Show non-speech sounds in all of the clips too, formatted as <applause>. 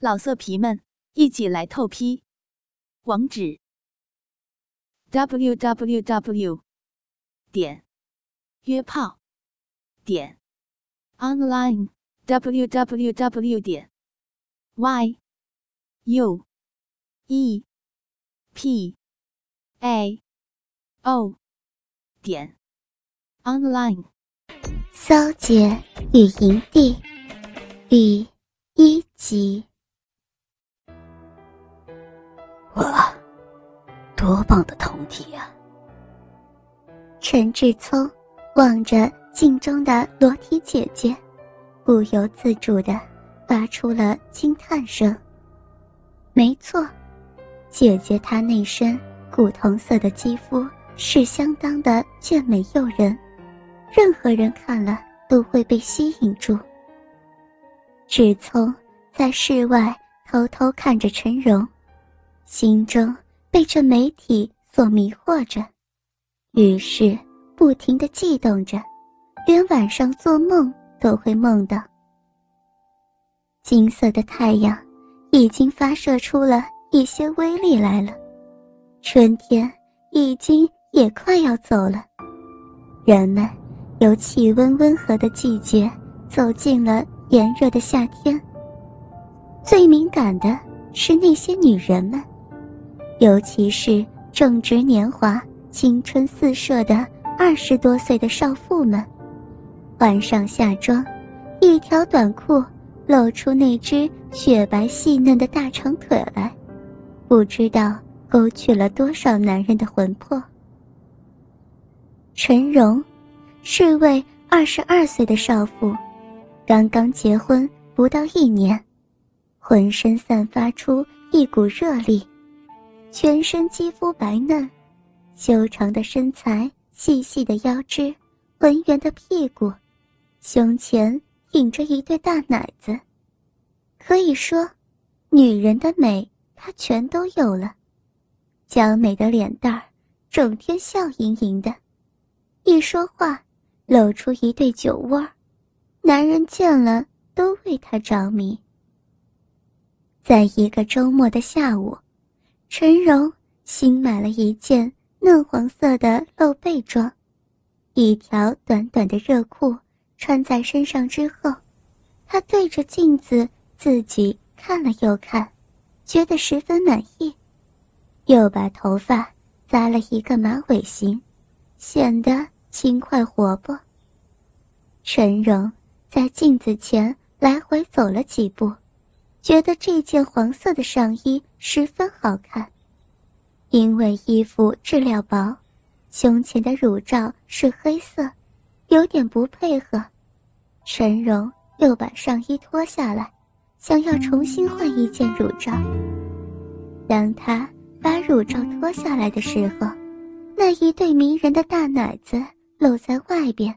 老色皮们，一起来透批！网址：w w w 点约炮点 online w w w 点 y u e p a o 点 online。骚姐与营地第一集。哇，多棒的酮体呀！陈志聪望着镜中的裸体姐姐，不由自主的发出了惊叹声。没错，姐姐她那身古铜色的肌肤是相当的俊美诱人，任何人看了都会被吸引住。志聪在室外偷偷看着陈荣。心中被这美体所迷惑着，于是不停的悸动着，连晚上做梦都会梦到。金色的太阳已经发射出了一些威力来了，春天已经也快要走了，人们由气温温和的季节走进了炎热的夏天。最敏感的是那些女人们。尤其是正值年华、青春四射的二十多岁的少妇们，换上夏装，一条短裤露出那只雪白细嫩的大长腿来，不知道勾去了多少男人的魂魄。陈荣是位二十二岁的少妇，刚刚结婚不到一年，浑身散发出一股热力。全身肌肤白嫩，修长的身材，细细的腰肢，浑圆的屁股，胸前隐着一对大奶子。可以说，女人的美她全都有了。娇美的脸蛋儿，整天笑盈盈的，一说话露出一对酒窝儿，男人见了都为她着迷。在一个周末的下午。陈荣新买了一件嫩黄色的露背装，一条短短的热裤穿在身上之后，他对着镜子自己看了又看，觉得十分满意，又把头发扎了一个马尾型，显得轻快活泼。陈荣在镜子前来回走了几步。觉得这件黄色的上衣十分好看，因为衣服质量薄，胸前的乳罩是黑色，有点不配合。陈荣又把上衣脱下来，想要重新换一件乳罩。当他把乳罩脱下来的时候，那一对迷人的大奶子露在外边，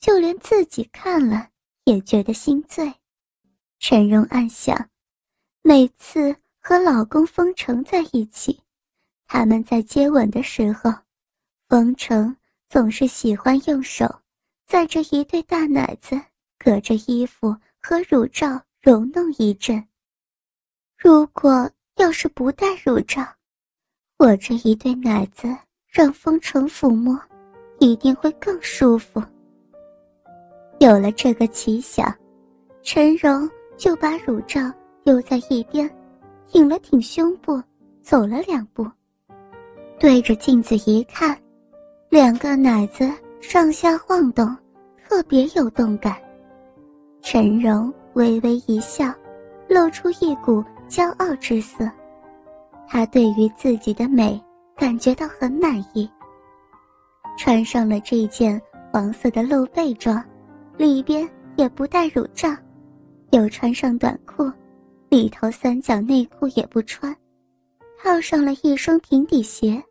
就连自己看了也觉得心醉。陈荣暗想，每次和老公封城在一起，他们在接吻的时候，封城总是喜欢用手在这一对大奶子隔着衣服和乳罩揉弄一阵。如果要是不戴乳罩，我这一对奶子让封城抚摸，一定会更舒服。有了这个奇想，陈荣。就把乳罩丢在一边，挺了挺胸部，走了两步，对着镜子一看，两个奶子上下晃动，特别有动感。陈荣微微一笑，露出一股骄傲之色。他对于自己的美感觉到很满意。穿上了这件黄色的露背装，里边也不带乳罩。又穿上短裤，里头三角内裤也不穿，套上了一双平底鞋，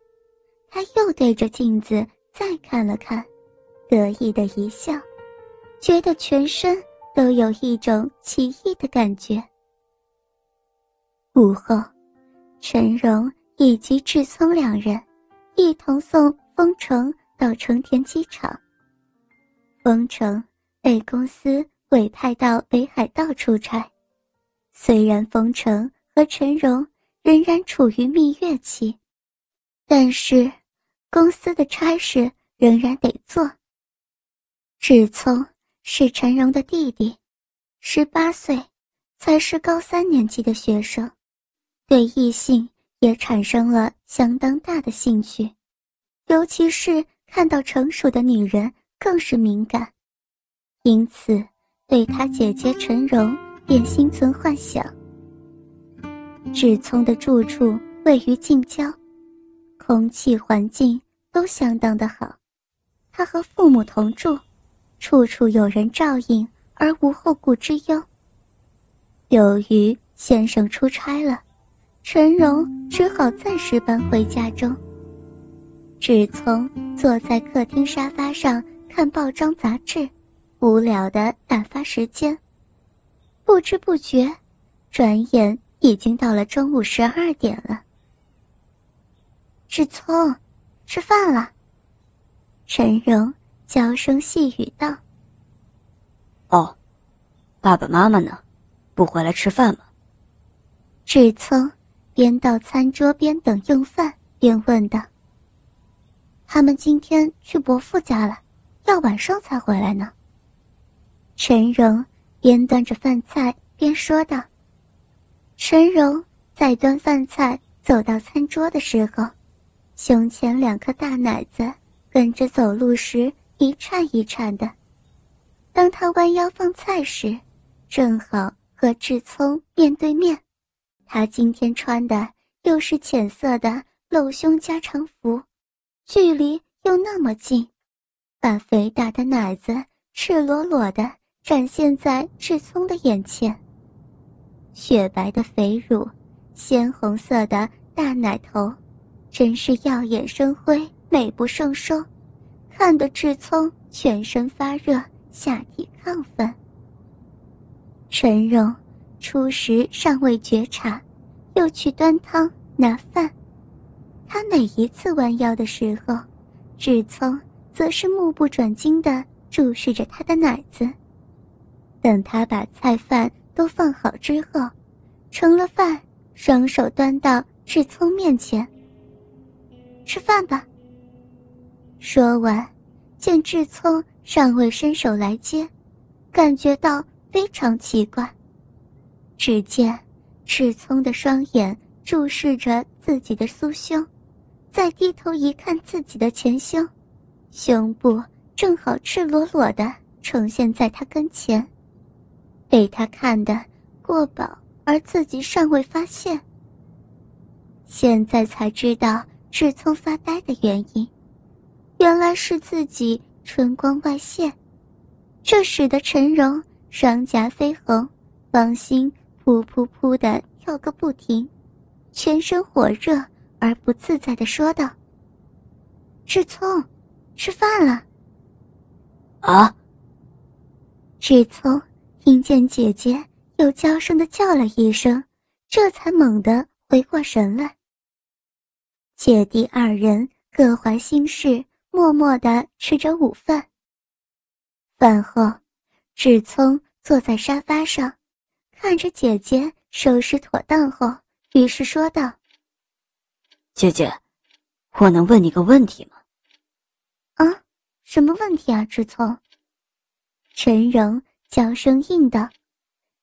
他又对着镜子再看了看，得意的一笑，觉得全身都有一种奇异的感觉。午后，陈荣以及志聪两人一同送丰城到成田机场。丰城被公司。委派到北海道出差，虽然风尘和陈荣仍然处于蜜月期，但是公司的差事仍然得做。志聪是陈荣的弟弟，十八岁，才是高三年级的学生，对异性也产生了相当大的兴趣，尤其是看到成熟的女人更是敏感，因此对他姐姐陈荣便心存幻想。志聪的住处位于近郊，空气环境都相当的好，他和父母同住。处处有人照应，而无后顾之忧。由于先生出差了，陈荣只好暂时搬回家中。志聪坐在客厅沙发上看报章杂志，无聊的打发时间。不知不觉，转眼已经到了中午十二点了。志聪，吃饭了。陈荣。娇声细语道：“哦，爸爸妈妈呢？不回来吃饭吗？”志聪边到餐桌边等用饭，边问道：“他们今天去伯父家了，要晚上才回来呢。”陈荣边端着饭菜边说道：“陈荣在端饭菜走到餐桌的时候，胸前两颗大奶子跟着走路时。”一颤一颤的。当他弯腰放菜时，正好和志聪面对面。他今天穿的又是浅色的露胸加长服，距离又那么近，把肥大的奶子赤裸裸的展现在志聪的眼前。雪白的肥乳，鲜红色的大奶头，真是耀眼生辉，美不胜收。看得志聪全身发热，下体亢奋。陈荣初时尚未觉察，又去端汤拿饭。他每一次弯腰的时候，志聪则是目不转睛地注视着他的奶子。等他把菜饭都放好之后，盛了饭，双手端到志聪面前。吃饭吧。说完，见志聪尚未伸手来接，感觉到非常奇怪。只见志聪的双眼注视着自己的酥胸，再低头一看自己的前胸，胸部正好赤裸裸的呈现在他跟前，被他看得过饱，而自己尚未发现。现在才知道志聪发呆的原因。原来是自己春光外泄，这使得陈荣双颊绯红，芳心扑扑扑的跳个不停，全身火热而不自在的说道：“志聪，吃饭了。”啊！志聪听见姐姐又娇声的叫了一声，这才猛地回过神来。姐弟二人各怀心事。默默地吃着午饭。饭后，志聪坐在沙发上，看着姐姐收拾妥当后，于是说道：“姐姐，我能问你个问题吗？”“啊，什么问题啊？”志聪。陈荣娇声应道，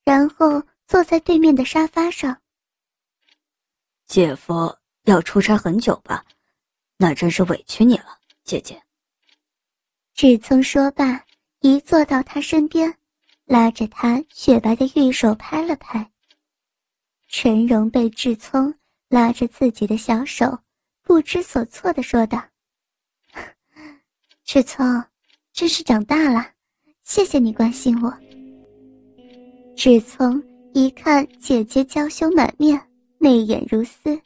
然后坐在对面的沙发上。姐夫要出差很久吧？那真是委屈你了。姐姐，志聪说罢，一坐到他身边，拉着他雪白的玉手拍了拍。陈荣被志聪拉着自己的小手，不知所措的说道：“ <laughs> 志聪，真是长大了，谢谢你关心我。”志聪一看姐姐娇羞满面，媚眼如丝，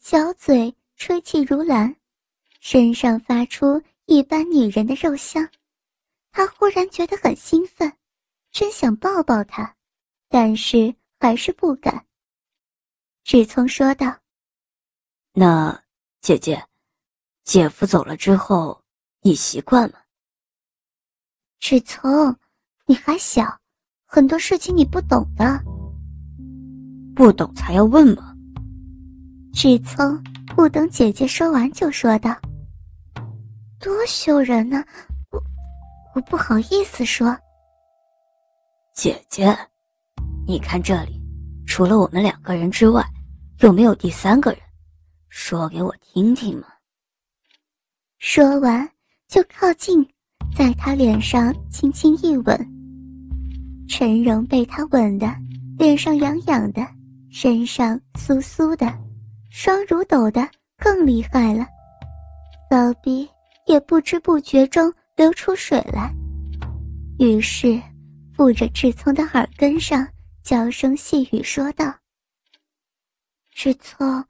小嘴吹气如兰。身上发出一般女人的肉香，他忽然觉得很兴奋，真想抱抱她，但是还是不敢。志聪说道：“那姐姐，姐夫走了之后，你习惯吗？”志聪，你还小，很多事情你不懂的。不懂才要问吗？志聪不等姐姐说完就说道：“多羞人呢，我我不好意思说。”姐姐，你看这里，除了我们两个人之外，有没有第三个人？说给我听听嘛。说完，就靠近，在他脸上轻轻一吻。陈荣被他吻的脸上痒痒的，身上酥酥的，双乳抖的更厉害了，骚逼也不知不觉中流出水来。于是。附着志聪的耳根上，娇声细语说道：“志聪，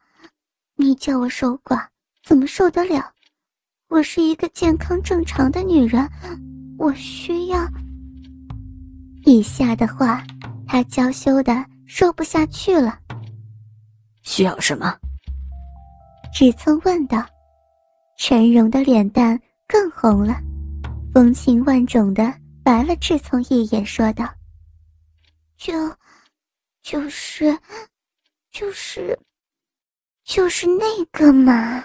你叫我守寡，怎么受得了？我是一个健康正常的女人，我需要……”以下的话，他娇羞的说不下去了。需要什么？志聪问道。陈荣的脸蛋更红了，风情万种的。白了志聪一眼，说道：“就，就是，就是，就是那个嘛。”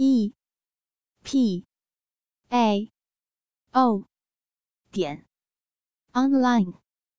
e p a o 点 online